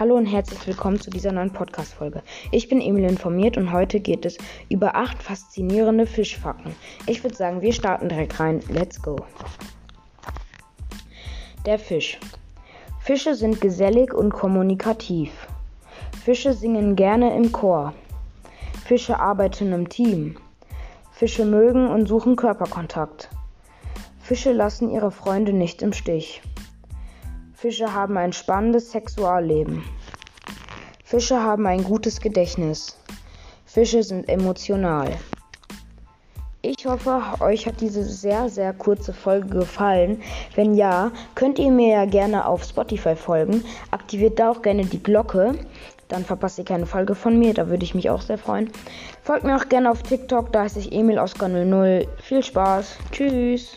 Hallo und herzlich willkommen zu dieser neuen Podcast-Folge. Ich bin Emil informiert und heute geht es über acht faszinierende Fischfakten. Ich würde sagen, wir starten direkt rein. Let's go. Der Fisch. Fische sind gesellig und kommunikativ. Fische singen gerne im Chor. Fische arbeiten im Team. Fische mögen und suchen Körperkontakt. Fische lassen ihre Freunde nicht im Stich. Fische haben ein spannendes Sexualleben. Fische haben ein gutes Gedächtnis. Fische sind emotional. Ich hoffe, euch hat diese sehr, sehr kurze Folge gefallen. Wenn ja, könnt ihr mir ja gerne auf Spotify folgen. Aktiviert da auch gerne die Glocke. Dann verpasst ihr keine Folge von mir. Da würde ich mich auch sehr freuen. Folgt mir auch gerne auf TikTok. Da heiße ich Emil Oscar 00. Viel Spaß. Tschüss.